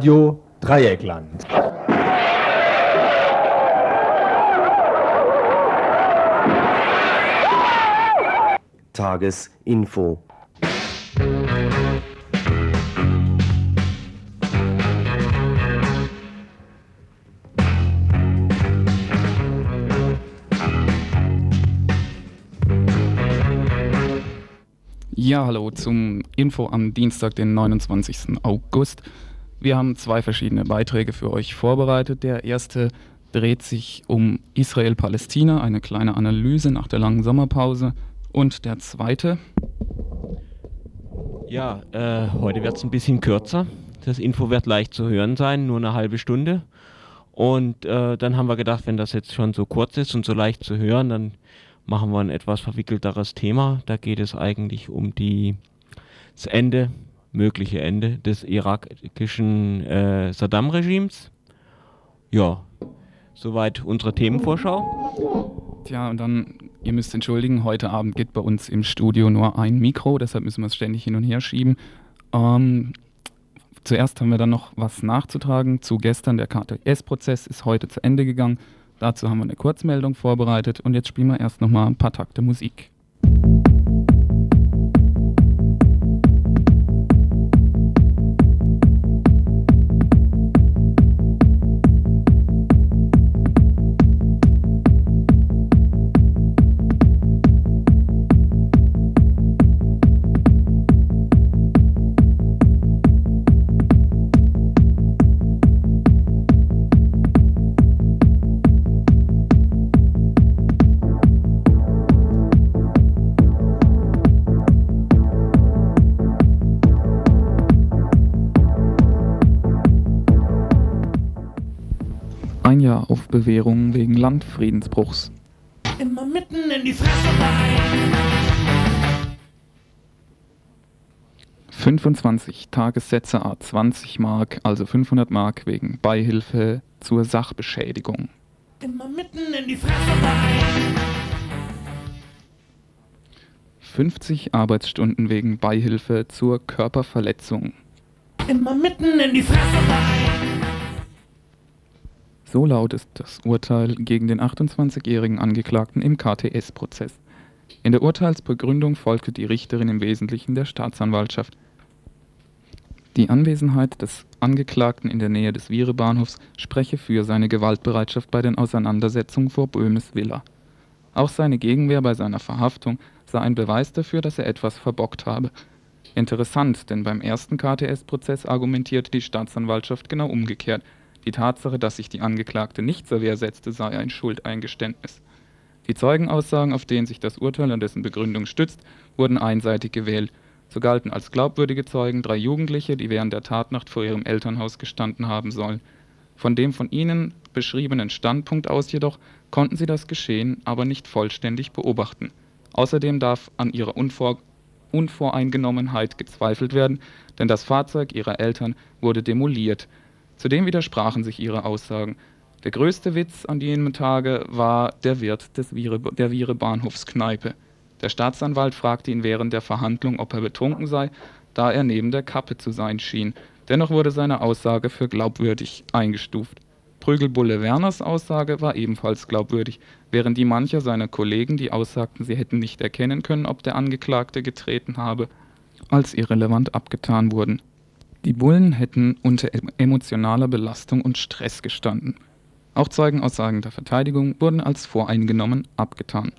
Radio Dreieckland. Tagesinfo. Ja, hallo zum Info am Dienstag, den 29. August. Wir haben zwei verschiedene Beiträge für euch vorbereitet. Der erste dreht sich um Israel-Palästina, eine kleine Analyse nach der langen Sommerpause. Und der zweite. Ja, äh, heute wird es ein bisschen kürzer. Das Info wird leicht zu hören sein, nur eine halbe Stunde. Und äh, dann haben wir gedacht, wenn das jetzt schon so kurz ist und so leicht zu hören, dann machen wir ein etwas verwickelteres Thema. Da geht es eigentlich um die, das Ende, mögliche Ende des irakischen äh, Saddam-Regimes. Ja, soweit unsere Themenvorschau. Tja, und dann, ihr müsst entschuldigen, heute Abend geht bei uns im Studio nur ein Mikro, deshalb müssen wir es ständig hin und her schieben. Ähm, zuerst haben wir dann noch was nachzutragen zu gestern. Der KTS-Prozess ist heute zu Ende gegangen. Dazu haben wir eine Kurzmeldung vorbereitet und jetzt spielen wir erst nochmal ein paar Takte Musik. Ein Jahr auf Bewährung wegen Landfriedensbruchs. Immer mitten in die Fresse rein. 25 Tagessätze a 20 Mark, also 500 Mark wegen Beihilfe zur Sachbeschädigung. Immer mitten in die Fresse rein. 50 Arbeitsstunden wegen Beihilfe zur Körperverletzung. Immer mitten in die Fresse rein. So lautet das Urteil gegen den 28-jährigen Angeklagten im KTS-Prozess. In der Urteilsbegründung folgte die Richterin im Wesentlichen der Staatsanwaltschaft. Die Anwesenheit des Angeklagten in der Nähe des Viere-Bahnhofs spreche für seine Gewaltbereitschaft bei den Auseinandersetzungen vor Böhmes Villa. Auch seine Gegenwehr bei seiner Verhaftung sei ein Beweis dafür, dass er etwas verbockt habe. Interessant, denn beim ersten KTS-Prozess argumentierte die Staatsanwaltschaft genau umgekehrt. Die Tatsache, dass sich die Angeklagte nicht zur Wehr setzte, sei ein Schuldeingeständnis. Die Zeugenaussagen, auf denen sich das Urteil und dessen Begründung stützt, wurden einseitig gewählt. So galten als glaubwürdige Zeugen drei Jugendliche, die während der Tatnacht vor ihrem Elternhaus gestanden haben sollen. Von dem von ihnen beschriebenen Standpunkt aus jedoch konnten sie das Geschehen aber nicht vollständig beobachten. Außerdem darf an ihrer Unvor Unvoreingenommenheit gezweifelt werden, denn das Fahrzeug ihrer Eltern wurde demoliert. Zudem widersprachen sich ihre Aussagen. Der größte Witz an jenem Tage war der Wirt des Viere, der Viere Bahnhofskneipe. Der Staatsanwalt fragte ihn während der Verhandlung, ob er betrunken sei, da er neben der Kappe zu sein schien. Dennoch wurde seine Aussage für glaubwürdig eingestuft. Prügelbulle Werners Aussage war ebenfalls glaubwürdig, während die mancher seiner Kollegen, die aussagten, sie hätten nicht erkennen können, ob der Angeklagte getreten habe, als irrelevant abgetan wurden. Die Bullen hätten unter emotionaler Belastung und Stress gestanden. Auch Zeugenaussagen der Verteidigung wurden als voreingenommen abgetan.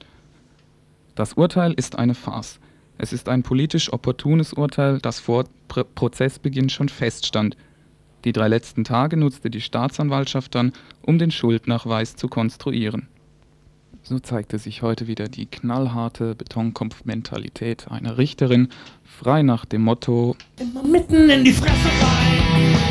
Das Urteil ist eine Farce. Es ist ein politisch opportunes Urteil, das vor Pr Prozessbeginn schon feststand. Die drei letzten Tage nutzte die Staatsanwaltschaft dann, um den Schuldnachweis zu konstruieren. So zeigte sich heute wieder die knallharte Betonkopfmentalität einer Richterin, frei nach dem Motto Immer mitten in die Fresse rein.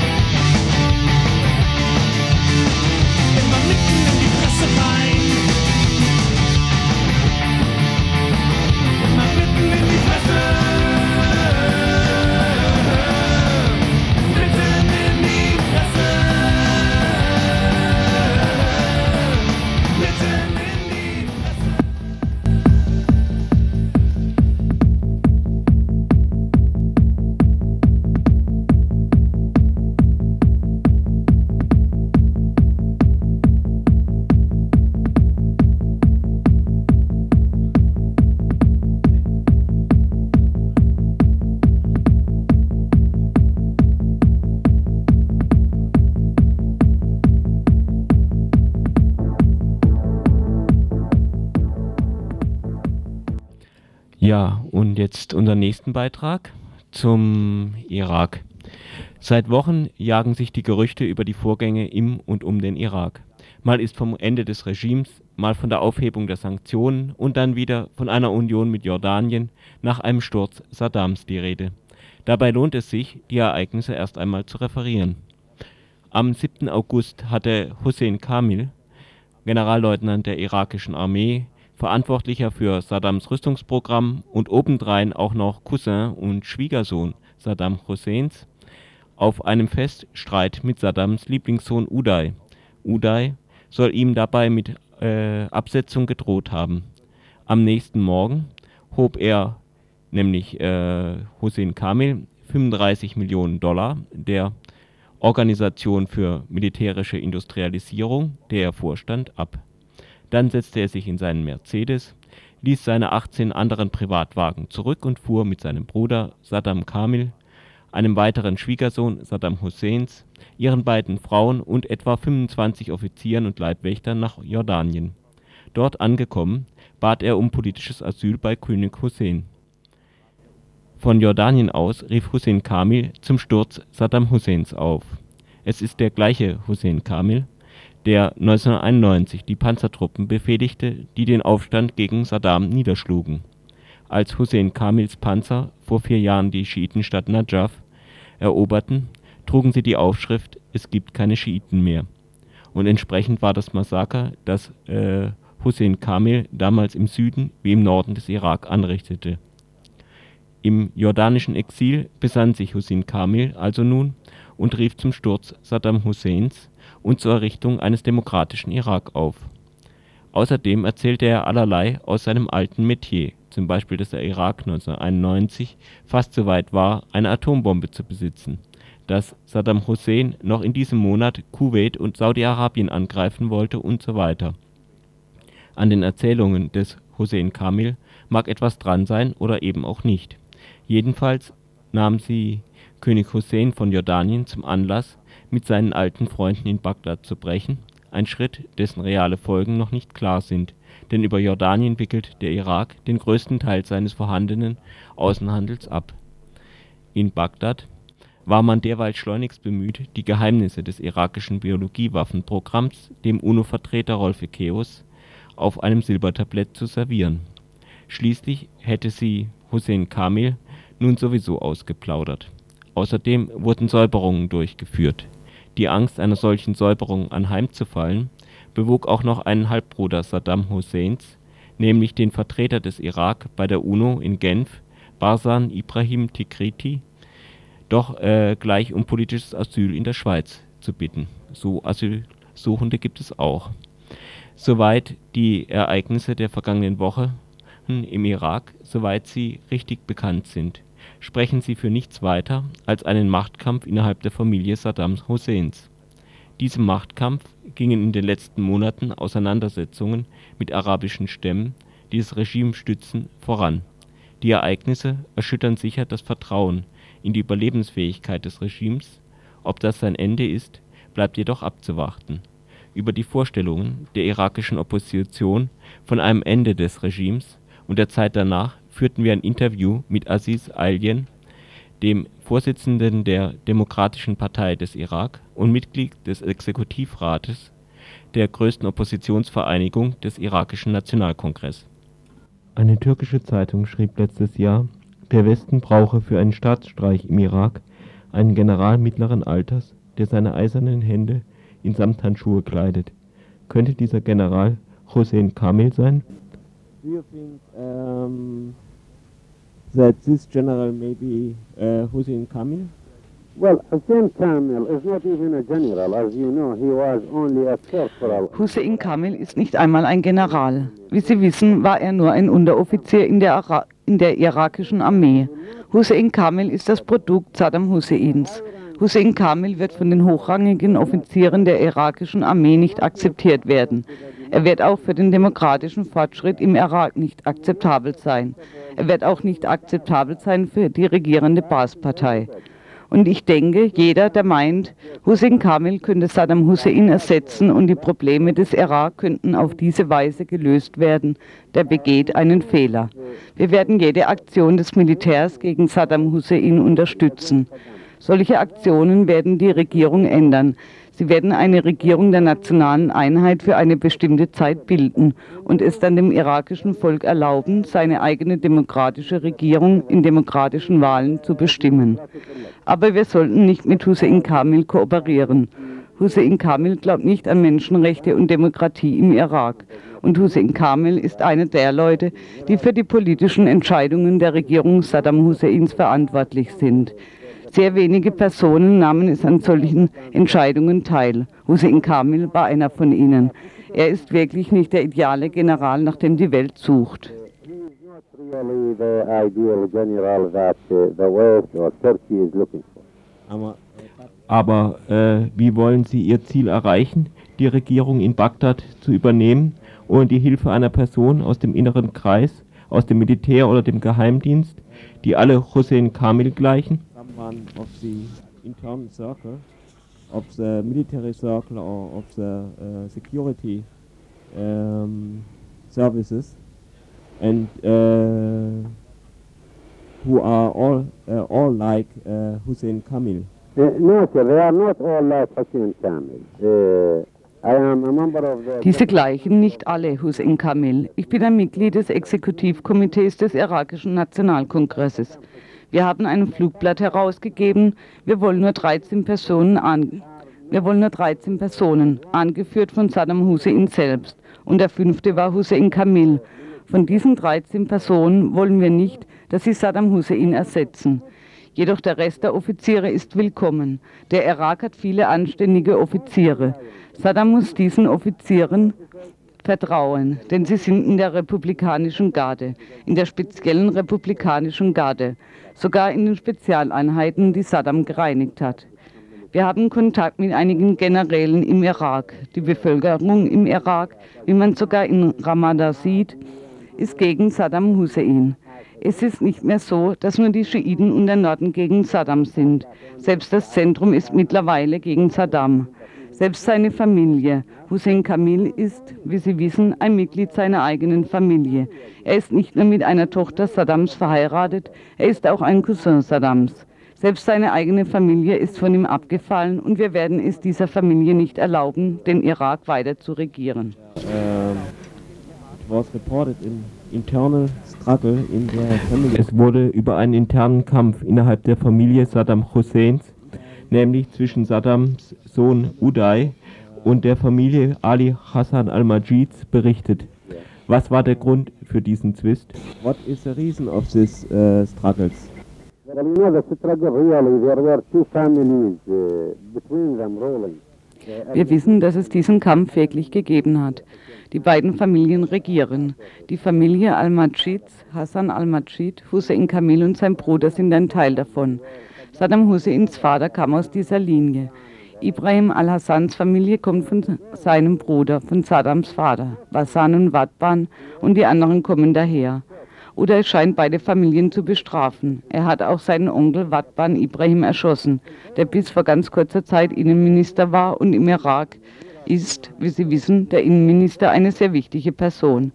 Ja, und jetzt unseren nächsten Beitrag zum Irak. Seit Wochen jagen sich die Gerüchte über die Vorgänge im und um den Irak. Mal ist vom Ende des Regimes, mal von der Aufhebung der Sanktionen und dann wieder von einer Union mit Jordanien nach einem Sturz Saddams die Rede. Dabei lohnt es sich, die Ereignisse erst einmal zu referieren. Am 7. August hatte Hussein Kamil, Generalleutnant der irakischen Armee, Verantwortlicher für Saddams Rüstungsprogramm und obendrein auch noch Cousin und Schwiegersohn Saddam Husseins, auf einem Fest Streit mit Saddams Lieblingssohn Uday. Uday soll ihm dabei mit äh, Absetzung gedroht haben. Am nächsten Morgen hob er, nämlich äh, Hussein Kamil, 35 Millionen Dollar der Organisation für militärische Industrialisierung, der er vorstand, ab. Dann setzte er sich in seinen Mercedes, ließ seine 18 anderen Privatwagen zurück und fuhr mit seinem Bruder Saddam Kamil, einem weiteren Schwiegersohn Saddam Husseins, ihren beiden Frauen und etwa 25 Offizieren und Leibwächtern nach Jordanien. Dort angekommen, bat er um politisches Asyl bei König Hussein. Von Jordanien aus rief Hussein Kamil zum Sturz Saddam Husseins auf. Es ist der gleiche Hussein Kamil, der 1991 die Panzertruppen befehligte, die den Aufstand gegen Saddam niederschlugen. Als Hussein Kamils Panzer vor vier Jahren die Schiitenstadt Najaf eroberten, trugen sie die Aufschrift „ Es gibt keine Schiiten mehr “und entsprechend war das Massaker, das äh, Hussein Kamil damals im Süden wie im Norden des Irak anrichtete. Im jordanischen Exil besann sich Hussein Kamil also nun und rief zum Sturz Saddam Husseins und zur Errichtung eines demokratischen Irak auf. Außerdem erzählte er allerlei aus seinem alten Metier, zum Beispiel dass der Irak 1991 fast so weit war, eine Atombombe zu besitzen, dass Saddam Hussein noch in diesem Monat Kuwait und Saudi-Arabien angreifen wollte usw. An den Erzählungen des Hussein Kamil mag etwas dran sein oder eben auch nicht. Jedenfalls nahm sie König Hussein von Jordanien zum Anlass, mit seinen alten Freunden in Bagdad zu brechen, ein Schritt, dessen reale Folgen noch nicht klar sind, denn über Jordanien wickelt der Irak den größten Teil seines vorhandenen Außenhandels ab. In Bagdad war man derweil schleunigst bemüht, die Geheimnisse des irakischen Biologiewaffenprogramms dem UNO-Vertreter Rolf Ekeus auf einem Silbertablett zu servieren. Schließlich hätte sie Hussein Kamil nun sowieso ausgeplaudert. Außerdem wurden Säuberungen durchgeführt. Die Angst, einer solchen Säuberung anheimzufallen, bewog auch noch einen Halbbruder Saddam Husseins, nämlich den Vertreter des Irak bei der UNO in Genf, Barsan Ibrahim Tikriti, doch äh, gleich um politisches Asyl in der Schweiz zu bitten. So Asylsuchende gibt es auch. Soweit die Ereignisse der vergangenen Woche im Irak, soweit sie richtig bekannt sind, sprechen sie für nichts weiter als einen Machtkampf innerhalb der Familie Saddam Husseins. Diesem Machtkampf gingen in den letzten Monaten Auseinandersetzungen mit arabischen Stämmen, die das Regime stützen, voran. Die Ereignisse erschüttern sicher das Vertrauen in die Überlebensfähigkeit des Regimes, ob das sein Ende ist, bleibt jedoch abzuwarten. Über die Vorstellungen der irakischen Opposition von einem Ende des Regimes und der Zeit danach führten wir ein Interview mit Aziz Ailien, dem Vorsitzenden der Demokratischen Partei des Irak und Mitglied des Exekutivrats der größten Oppositionsvereinigung des irakischen Nationalkongress. Eine türkische Zeitung schrieb letztes Jahr, der Westen brauche für einen Staatsstreich im Irak einen General mittleren Alters, der seine eisernen Hände in Samthandschuhe kleidet. Könnte dieser General Hussein Kamil sein? Do you think um, that this general may be uh, Hussein Kamil? Well, Hussein Kamil is not even a general. As you know, he was only a corporal. Hussein Kamil ist nicht einmal ein General. Wie Sie wissen, war er nur ein Unteroffizier in der, Ara in der irakischen Armee. Hussein Kamil ist das Produkt Saddam Husseins. Hussein Kamil wird von den hochrangigen Offizieren der irakischen Armee nicht akzeptiert werden. Er wird auch für den demokratischen Fortschritt im Irak nicht akzeptabel sein. Wird auch nicht akzeptabel sein für die regierende Baas-Partei. Und ich denke, jeder, der meint, Hussein Kamel könnte Saddam Hussein ersetzen und die Probleme des Irak könnten auf diese Weise gelöst werden, der begeht einen Fehler. Wir werden jede Aktion des Militärs gegen Saddam Hussein unterstützen. Solche Aktionen werden die Regierung ändern. Sie werden eine Regierung der nationalen Einheit für eine bestimmte Zeit bilden und es dann dem irakischen Volk erlauben, seine eigene demokratische Regierung in demokratischen Wahlen zu bestimmen. Aber wir sollten nicht mit Hussein Kamil kooperieren. Hussein Kamil glaubt nicht an Menschenrechte und Demokratie im Irak. Und Hussein Kamil ist einer der Leute, die für die politischen Entscheidungen der Regierung Saddam Husseins verantwortlich sind. Sehr wenige Personen nahmen es an solchen Entscheidungen teil. Hussein Kamil war einer von ihnen. Er ist wirklich nicht der ideale General, nach dem die Welt sucht. Aber äh, wie wollen Sie Ihr Ziel erreichen, die Regierung in Bagdad zu übernehmen, ohne die Hilfe einer Person aus dem inneren Kreis, aus dem Militär oder dem Geheimdienst, die alle Hussein Kamil gleichen? Someone of the internal circle, of the military circle or of the uh, security um, services, and uh, who are all uh, all like uh, Hussein Kamil. No, sir, they are not all like Hussein Kamil. Uh, I am a member of the... Diese gleichen nicht alle Hussein Kamil. Ich bin ein Mitglied des Exekutivkomitees des irakischen Nationalkongresses. Wir haben ein Flugblatt herausgegeben. Wir wollen nur 13 Personen an. Wir wollen nur 13 Personen, angeführt von Saddam Hussein selbst. Und der fünfte war Hussein Kamil. Von diesen 13 Personen wollen wir nicht, dass sie Saddam Hussein ersetzen. Jedoch der Rest der Offiziere ist willkommen. Der Irak hat viele anständige Offiziere. Saddam muss diesen Offizieren vertrauen, denn sie sind in der republikanischen Garde, in der speziellen republikanischen Garde, sogar in den Spezialeinheiten, die Saddam gereinigt hat. Wir haben Kontakt mit einigen Generälen im Irak. Die Bevölkerung im Irak, wie man sogar in Ramallah sieht, ist gegen Saddam Hussein. Es ist nicht mehr so, dass nur die Schiiten und der Norden gegen Saddam sind. Selbst das Zentrum ist mittlerweile gegen Saddam. Selbst seine Familie. Hussein Kamil ist, wie Sie wissen, ein Mitglied seiner eigenen Familie. Er ist nicht nur mit einer Tochter Saddams verheiratet, er ist auch ein Cousin Saddams. Selbst seine eigene Familie ist von ihm abgefallen und wir werden es dieser Familie nicht erlauben, den Irak weiter zu regieren. It was reported in internal struggle in their family. Es wurde über einen internen Kampf innerhalb der Familie Saddam Husseins, nämlich zwischen Saddams Sohn Uday und der Familie Ali Hassan al-Majids berichtet. Was war der Grund für diesen Zwist? What is the reason of these uh, struggles? Wir wissen, dass es diesen Kampf wirklich gegeben hat. Die beiden Familien regieren. Die Familie Al-Majids, Hassan al-Majid, Hussein Kamil und sein Bruder sind ein Teil davon. Saddam Husseins Vater kam aus dieser Linie. Ibrahim al-Hassans Familie kommt von seinem Bruder, von Saddams Vater, Basan und Wadban, und die anderen kommen daher. Oder es scheint beide Familien zu bestrafen. Er hat auch seinen Onkel Wadban Ibrahim erschossen, der bis vor ganz kurzer Zeit Innenminister war und im Irak ist, wie Sie wissen, der Innenminister eine sehr wichtige Person.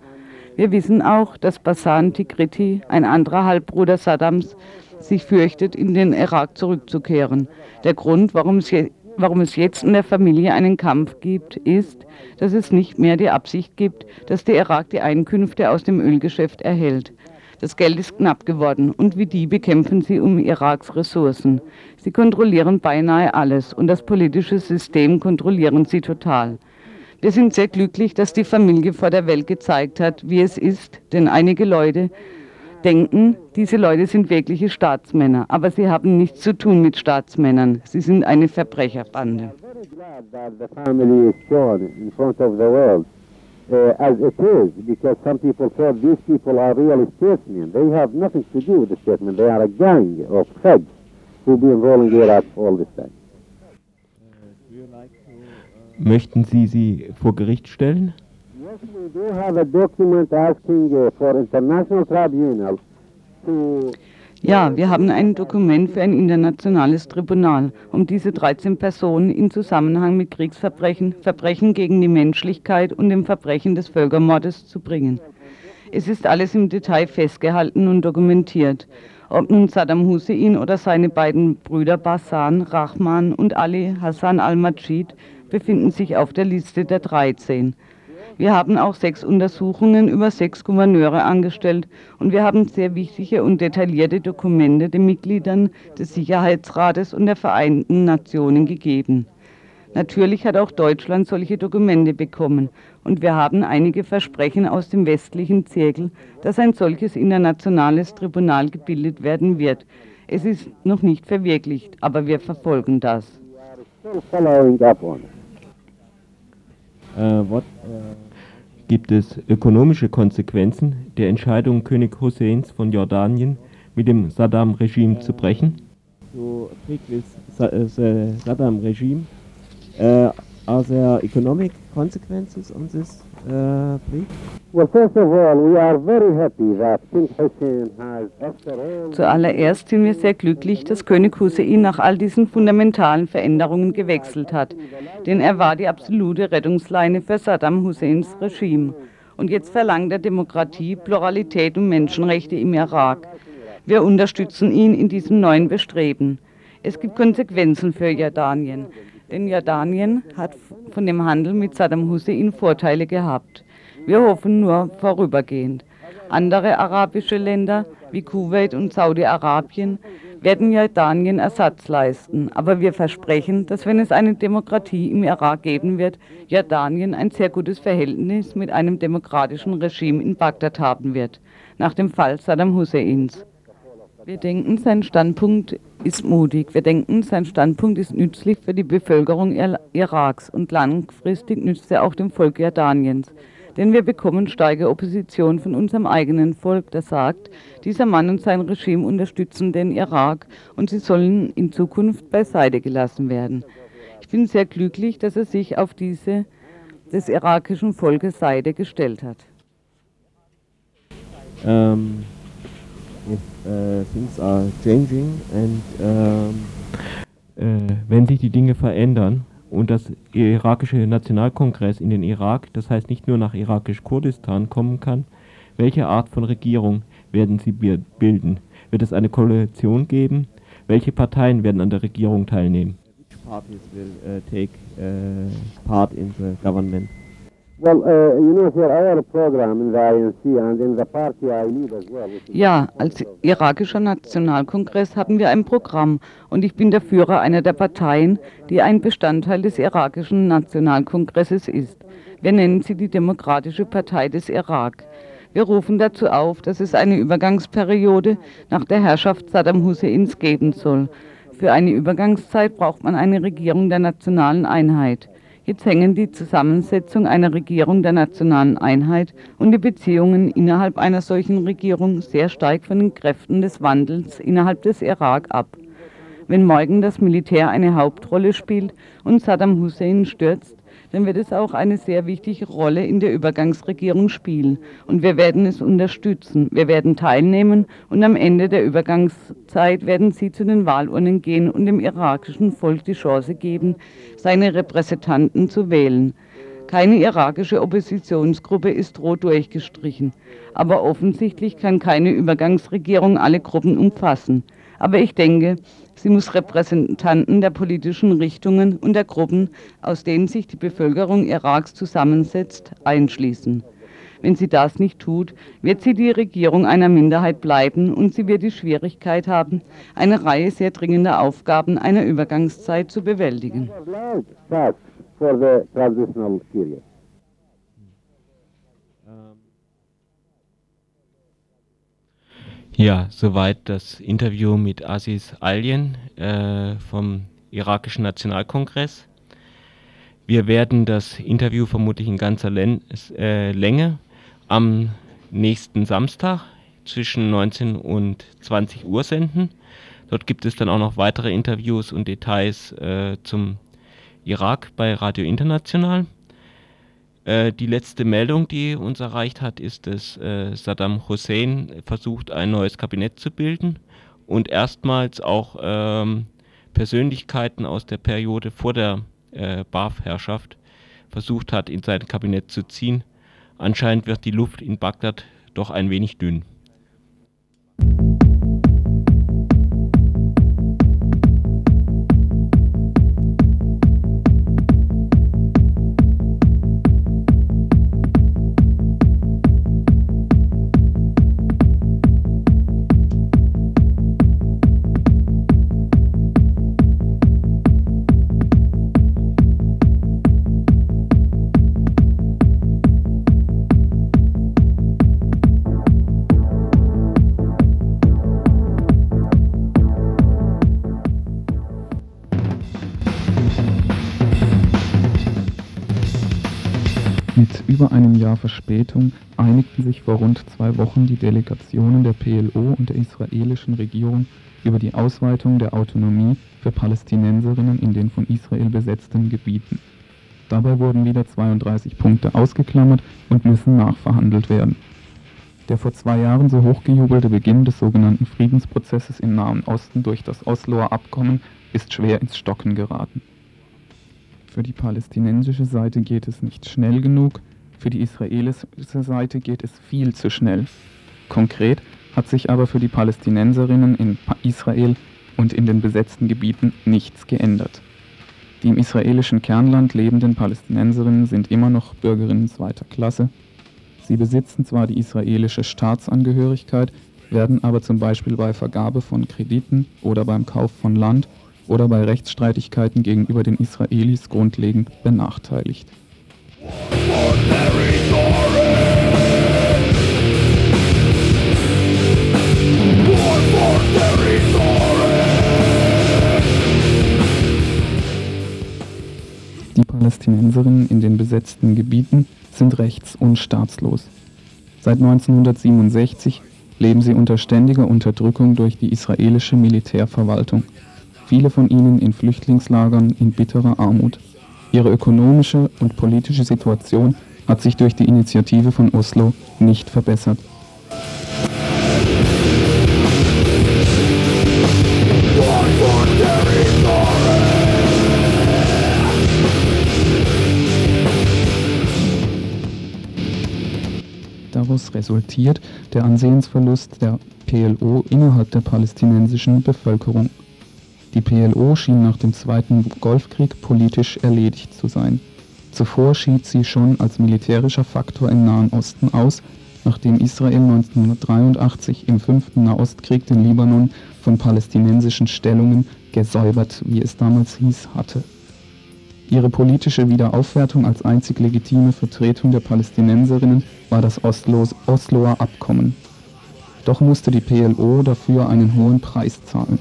Wir wissen auch, dass Basan Tigriti, ein anderer Halbbruder Saddams, sich fürchtet, in den Irak zurückzukehren. Der Grund, warum es, je, warum es jetzt in der Familie einen Kampf gibt, ist, dass es nicht mehr die Absicht gibt, dass der Irak die Einkünfte aus dem Ölgeschäft erhält. Das Geld ist knapp geworden und wie die bekämpfen sie um Iraks Ressourcen. Sie kontrollieren beinahe alles und das politische System kontrollieren sie total. Wir sind sehr glücklich, dass die Familie vor der Welt gezeigt hat, wie es ist, denn einige Leute denken, diese Leute sind wirkliche Staatsmänner, aber sie haben nichts zu tun mit Staatsmännern. Sie sind eine Verbrecherbande. Möchten Sie sie vor Gericht stellen? Yes, we do have a document asking uh, for international tribunal to Ja, wir haben ein Dokument für ein internationales Tribunal, um diese 13 Personen in Zusammenhang mit Kriegsverbrechen, Verbrechen gegen die Menschlichkeit und dem Verbrechen des Völkermordes zu bringen. Es ist alles im Detail festgehalten und dokumentiert. Ob nun Saddam Hussein oder seine beiden Brüder Basan, Rahman und Ali Hassan al-Majid befinden sich auf der Liste der 13. Wir haben auch sechs Untersuchungen über sechs Gouverneure angestellt und wir haben sehr wichtige und detaillierte Dokumente den Mitgliedern des Sicherheitsrates und der Vereinten Nationen gegeben. Natürlich hat auch Deutschland solche Dokumente bekommen und wir haben einige Versprechen aus dem westlichen Zirkel, dass ein solches internationales Tribunal gebildet werden wird. Es ist noch nicht verwirklicht, aber wir verfolgen das. Äh, what, äh, gibt es ökonomische Konsequenzen der Entscheidung König Husseins von Jordanien mit dem Saddam-Regime zu brechen? To treat with the Saddam regime, uh, are there economic consequences on this, uh, plea? Well, first of all, we are very happy that King Hussein has, after all, Zuallererst sind wir sehr glücklich, dass König Hussein nach all diesen fundamentalen Veränderungen gewechselt hat, denn er war die absolute Rettungsleine für Saddam Husseins Regime. Und jetzt verlangt er Demokratie, Pluralität und Menschenrechte im Irak. Wir unterstützen ihn in diesem neuen Bestreben. Es gibt Konsequenzen für Jordanien, denn Jordanien hat von dem Handel mit Saddam Hussein Vorteile gehabt. Wir hoffen nur vorübergehend. Andere arabische Länder wie Kuwait und Saudi-Arabien werden Jordanien Ersatz leisten. Aber wir versprechen, dass wenn es eine Demokratie im Irak geben wird, Jordanien ein sehr gutes Verhältnis mit einem demokratischen Regime in Bagdad haben wird, nach dem Fall Saddam Husseins. Wir denken, sein Standpunkt ist mutig. Wir denken, sein Standpunkt ist nützlich für die Bevölkerung Ir- Iraks und langfristig nützt er auch dem Volk Jordaniens. Denn wir bekommen starke Opposition von unserem eigenen Volk, das sagt, dieser Mann und sein Regime unterstützen den Irak und sie sollen in Zukunft beiseite gelassen werden. Ich bin sehr glücklich, dass er sich auf diese des irakischen Volkes Seite gestellt hat. Uh, things are changing and um, äh, wenn sich die Dinge verändern und das irakische Nationalkongress in den Irak, das heißt nicht nur nach irakisch-Kurdistan kommen kann, welche Art von Regierung werden sie bi- bilden? Wird es eine Koalition geben? Welche Parteien werden an der Regierung teilnehmen? Which parties will take part in the government? Ja, als irakischer Nationalkongress haben wir ein Programm und ich bin der Führer einer der Parteien, die ein Bestandteil des irakischen Nationalkongresses ist. Wir nennen sie die Demokratische Partei des Irak. Wir rufen dazu auf, dass es eine Übergangsperiode nach der Herrschaft Saddam Husseins geben soll. Für eine Übergangszeit braucht man eine Regierung der nationalen Einheit. Jetzt hängen die Zusammensetzung einer Regierung der nationalen Einheit und die Beziehungen innerhalb einer solchen Regierung sehr stark von den Kräften des Wandels innerhalb des Irak ab. Wenn morgen das Militär eine Hauptrolle spielt und Saddam Hussein stürzt, dann wird es auch eine sehr wichtige Rolle in der Übergangsregierung spielen. Und wir werden es unterstützen. Wir werden teilnehmen und am Ende der Übergangszeit werden Sie zu den Wahlurnen gehen und dem irakischen Volk die Chance geben, seine Repräsentanten zu wählen. Keine irakische Oppositionsgruppe ist rot durchgestrichen. Aber offensichtlich kann keine Übergangsregierung alle Gruppen umfassen. Aber ich denke, sie muss Repräsentanten der politischen Richtungen und der Gruppen, aus denen sich die Bevölkerung Iraks zusammensetzt, einschließen. Wenn sie das nicht tut, wird sie die Regierung einer Minderheit bleiben und sie wird die Schwierigkeit haben, eine Reihe sehr dringender Aufgaben einer Übergangszeit zu bewältigen. Ja, soweit das Interview mit Aziz Alien äh, vom irakischen Nationalkongress. Wir werden das Interview vermutlich in ganzer Len äh, Länge am nächsten Samstag zwischen 19 und 20 Uhr senden. Dort gibt es dann auch noch weitere Interviews und Details äh, zum Irak bei Radio International. Äh, die letzte Meldung, die uns erreicht hat, ist, dass äh, Saddam Hussein versucht, ein neues Kabinett zu bilden und erstmals auch ähm, Persönlichkeiten aus der Periode vor der äh, Baath-Herrschaft versucht hat, in sein Kabinett zu ziehen. Anscheinend wird die Luft in Bagdad doch ein wenig dünn. Jahr Verspätung einigten sich vor rund zwei Wochen die Delegationen der PLO und der israelischen Regierung über die Ausweitung der Autonomie für Palästinenserinnen in den von Israel besetzten Gebieten. Dabei wurden wieder 32 Punkte ausgeklammert und müssen nachverhandelt werden. Der vor zwei Jahren so hochgejubelte Beginn des sogenannten Friedensprozesses im Nahen Osten durch das Osloer Abkommen ist schwer ins Stocken geraten. Für die palästinensische Seite geht es nicht schnell genug, für die israelische Seite geht es viel zu schnell. Konkret hat sich aber für die Palästinenserinnen in Israel und in den besetzten Gebieten nichts geändert. Die im israelischen Kernland lebenden Palästinenserinnen sind immer noch Bürgerinnen zweiter Klasse. Sie besitzen zwar die israelische Staatsangehörigkeit, werden aber zum Beispiel bei Vergabe von Krediten oder beim Kauf von Land oder bei Rechtsstreitigkeiten gegenüber den Israelis grundlegend benachteiligt. Die Palästinenserinnen in den besetzten Gebieten sind rechts- und staatslos. Seit 1967 leben sie unter ständiger Unterdrückung durch die israelische Militärverwaltung. Viele von ihnen in Flüchtlingslagern in bitterer Armut. Ihre ökonomische und politische Situation hat sich durch die Initiative von Oslo nicht verbessert. Daraus resultiert der Ansehensverlust der PLO innerhalb der palästinensischen Bevölkerung. Die PLO schien nach dem Zweiten Golfkrieg politisch erledigt zu sein. Zuvor schied sie schon als militärischer Faktor im Nahen Osten aus, nachdem Israel 1983 im fünften Nahostkrieg den Libanon von palästinensischen Stellungen gesäubert, wie es damals hieß, hatte. Ihre politische Wiederaufwertung als einzig legitime Vertretung der Palästinenserinnen war das Oslos, Osloer Abkommen. Doch musste die PLO dafür einen hohen Preis zahlen.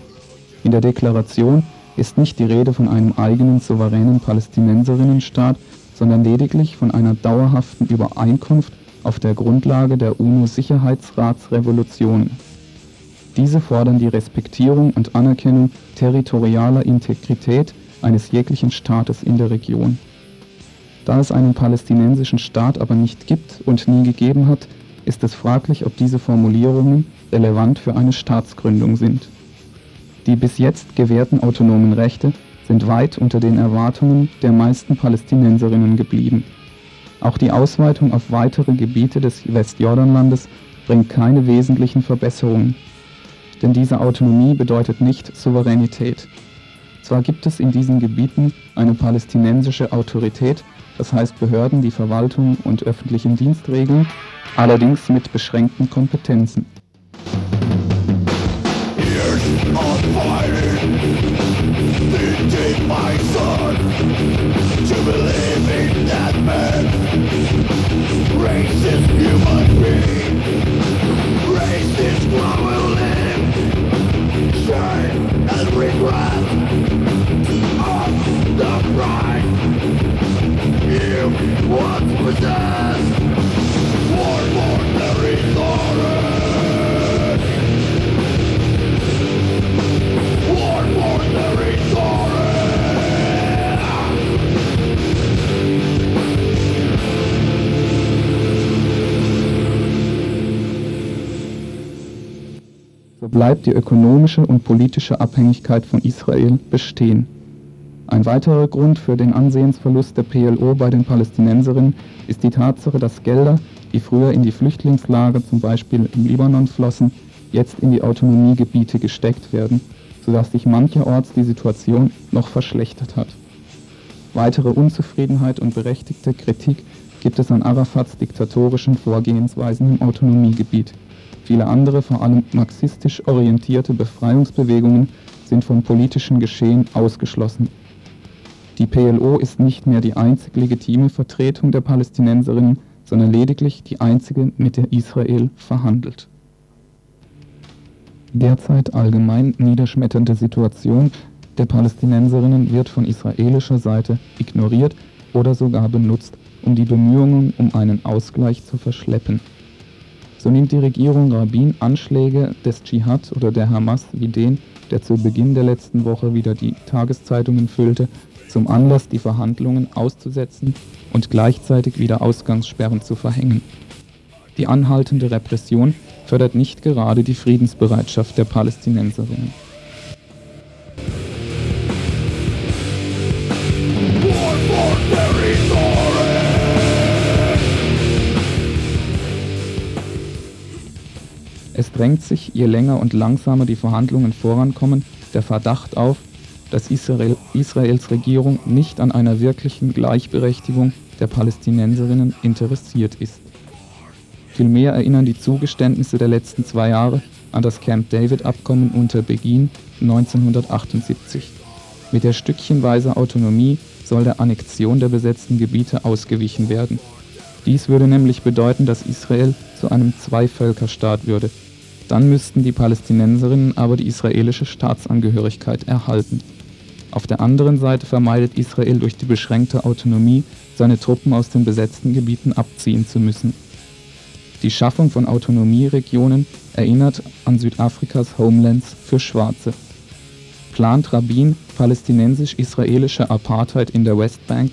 In der Deklaration ist nicht die Rede von einem eigenen souveränen Palästinenserinnenstaat, sondern lediglich von einer dauerhaften Übereinkunft auf der Grundlage der UNO-Sicherheitsratsresolutionen. Diese fordern die Respektierung und Anerkennung territorialer Integrität eines jeglichen Staates in der Region. Da es einen palästinensischen Staat aber nicht gibt und nie gegeben hat, ist es fraglich, ob diese Formulierungen relevant für eine Staatsgründung sind. Die bis jetzt gewährten autonomen Rechte sind weit unter den Erwartungen der meisten Palästinenserinnen geblieben. Auch die Ausweitung auf weitere Gebiete des Westjordanlandes bringt keine wesentlichen Verbesserungen. Denn diese Autonomie bedeutet nicht Souveränität. Zwar gibt es in diesen Gebieten eine palästinensische Autorität, das heißt Behörden, die Verwaltung und öffentlichen Dienst regeln, allerdings mit beschränkten Kompetenzen. racist human being one will live Shame and regret the You once possessed bleibt die ökonomische und politische Abhängigkeit von Israel bestehen. Ein weiterer Grund für den Ansehensverlust der PLO bei den Palästinenserinnen ist die Tatsache, dass Gelder, die früher in die Flüchtlingslager zum Beispiel im Libanon flossen, jetzt in die Autonomiegebiete gesteckt werden, sodass sich mancherorts die Situation noch verschlechtert hat. Weitere Unzufriedenheit und berechtigte Kritik gibt es an Arafats diktatorischen Vorgehensweisen im Autonomiegebiet. Viele andere, vor allem marxistisch orientierte Befreiungsbewegungen sind vom politischen Geschehen ausgeschlossen. Die PLO ist nicht mehr die einzig legitime Vertretung der Palästinenserinnen, sondern lediglich die einzige, mit der Israel verhandelt. Derzeit allgemein niederschmetternde Situation der Palästinenserinnen wird von israelischer Seite ignoriert oder sogar benutzt, um die Bemühungen um einen Ausgleich zu verschleppen. So nimmt die Regierung Rabin Anschläge des Dschihad oder der Hamas wie den, der zu Beginn der letzten Woche wieder die Tageszeitungen füllte, zum Anlass, die Verhandlungen auszusetzen und gleichzeitig wieder Ausgangssperren zu verhängen. Die anhaltende Repression fördert nicht gerade die Friedensbereitschaft der Palästinenserinnen. Drängt sich, je länger und langsamer die Verhandlungen vorankommen, der Verdacht auf, dass Israel, Israels Regierung nicht an einer wirklichen Gleichberechtigung der Palästinenserinnen interessiert ist. Vielmehr erinnern die Zugeständnisse der letzten zwei Jahre an das Camp David-Abkommen unter Beginn 1978. Mit der stückchenweise Autonomie soll der Annexion der besetzten Gebiete ausgewichen werden. Dies würde nämlich bedeuten, dass Israel zu einem Zweivölkerstaat würde. Dann müssten die Palästinenserinnen aber die israelische Staatsangehörigkeit erhalten. Auf der anderen Seite vermeidet Israel durch die beschränkte Autonomie, seine Truppen aus den besetzten Gebieten abziehen zu müssen. Die Schaffung von Autonomieregionen erinnert an Südafrikas Homelands für Schwarze. Plant Rabin palästinensisch-israelische Apartheid in der Westbank?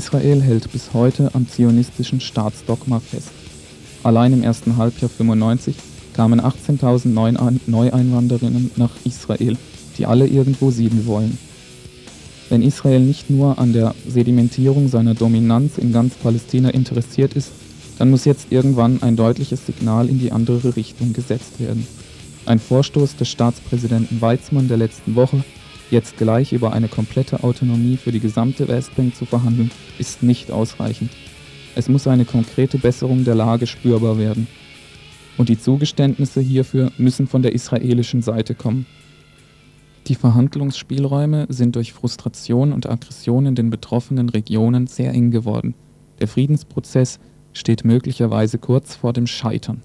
Israel hält bis heute am zionistischen Staatsdogma fest. Allein im ersten Halbjahr 95 kamen 18.000 Neueinwanderinnen nach Israel, die alle irgendwo sieden wollen. Wenn Israel nicht nur an der Sedimentierung seiner Dominanz in ganz Palästina interessiert ist, dann muss jetzt irgendwann ein deutliches Signal in die andere Richtung gesetzt werden. Ein Vorstoß des Staatspräsidenten Weizmann der letzten Woche Jetzt gleich über eine komplette Autonomie für die gesamte Westbank zu verhandeln, ist nicht ausreichend. Es muss eine konkrete Besserung der Lage spürbar werden. Und die Zugeständnisse hierfür müssen von der israelischen Seite kommen. Die Verhandlungsspielräume sind durch Frustration und Aggression in den betroffenen Regionen sehr eng geworden. Der Friedensprozess steht möglicherweise kurz vor dem Scheitern.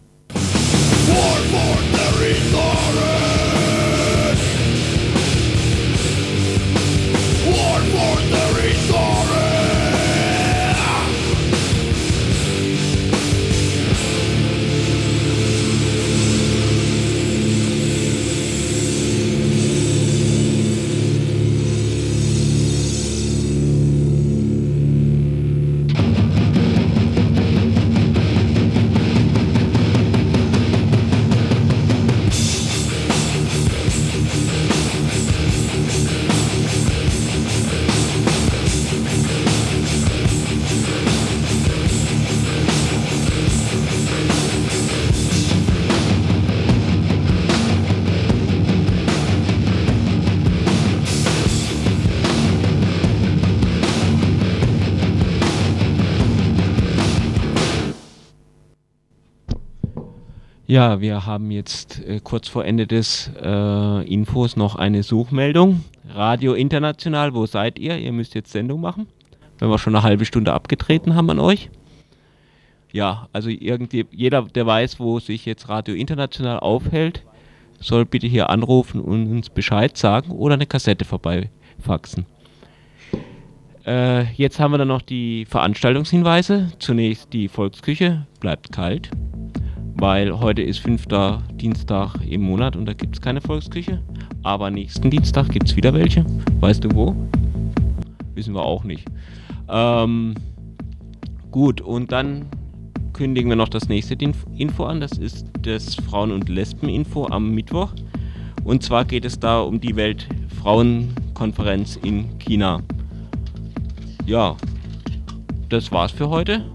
Ja, wir haben jetzt äh, kurz vor Ende des äh, Infos noch eine Suchmeldung. Radio International, wo seid ihr? Ihr müsst jetzt Sendung machen. Wenn wir schon eine halbe Stunde abgetreten haben an euch. Ja, also irgendwie, jeder, der weiß, wo sich jetzt Radio International aufhält, soll bitte hier anrufen und uns Bescheid sagen oder eine Kassette vorbeifaxen. Äh, jetzt haben wir dann noch die Veranstaltungshinweise. Zunächst die Volksküche bleibt kalt, weil heute ist fünfter Dienstag im Monat und da gibt es keine Volksküche. Aber nächsten Dienstag gibt es wieder welche. Weißt du wo? Wissen wir auch nicht. Ähm, gut, und dann kündigen wir noch das nächste Info an. Das ist das Frauen- und Lesben-Info am Mittwoch. Und zwar geht es da um die Weltfrauenkonferenz in China. Ja, das war's für heute.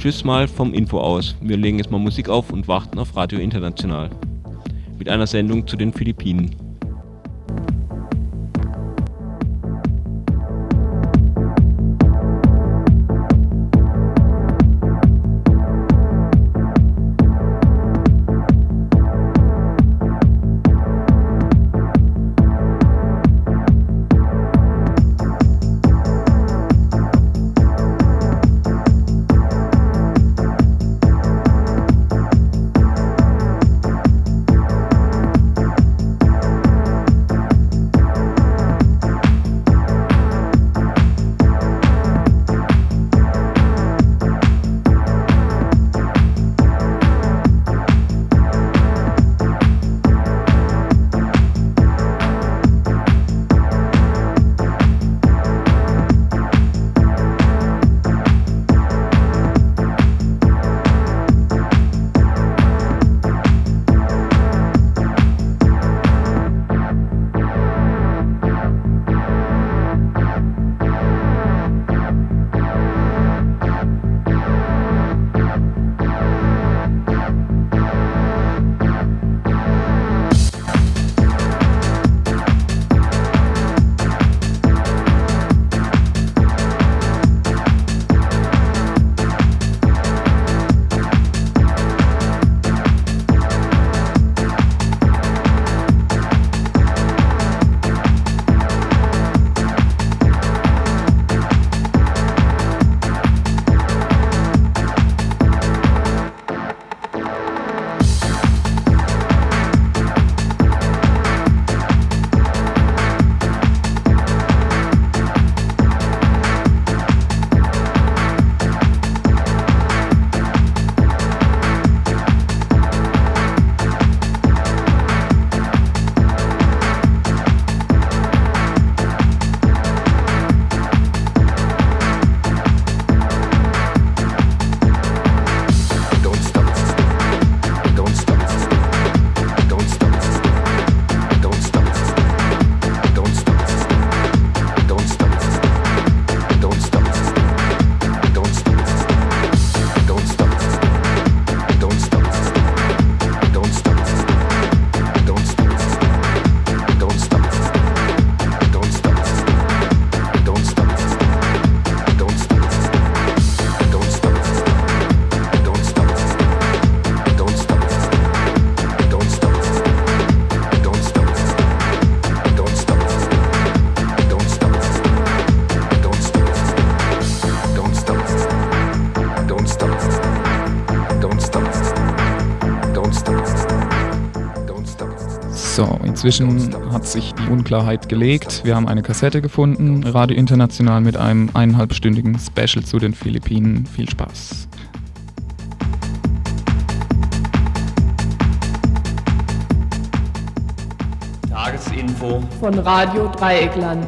Tschüss mal vom Info aus. Wir legen jetzt mal Musik auf und warten auf Radio International. Mit einer Sendung zu den Philippinen. So, inzwischen hat sich die Unklarheit gelegt. Wir haben eine Kassette gefunden, Radio International mit einem eineinhalbstündigen Special zu den Philippinen. Viel Spaß. Tagesinfo von Radio Dreieckland.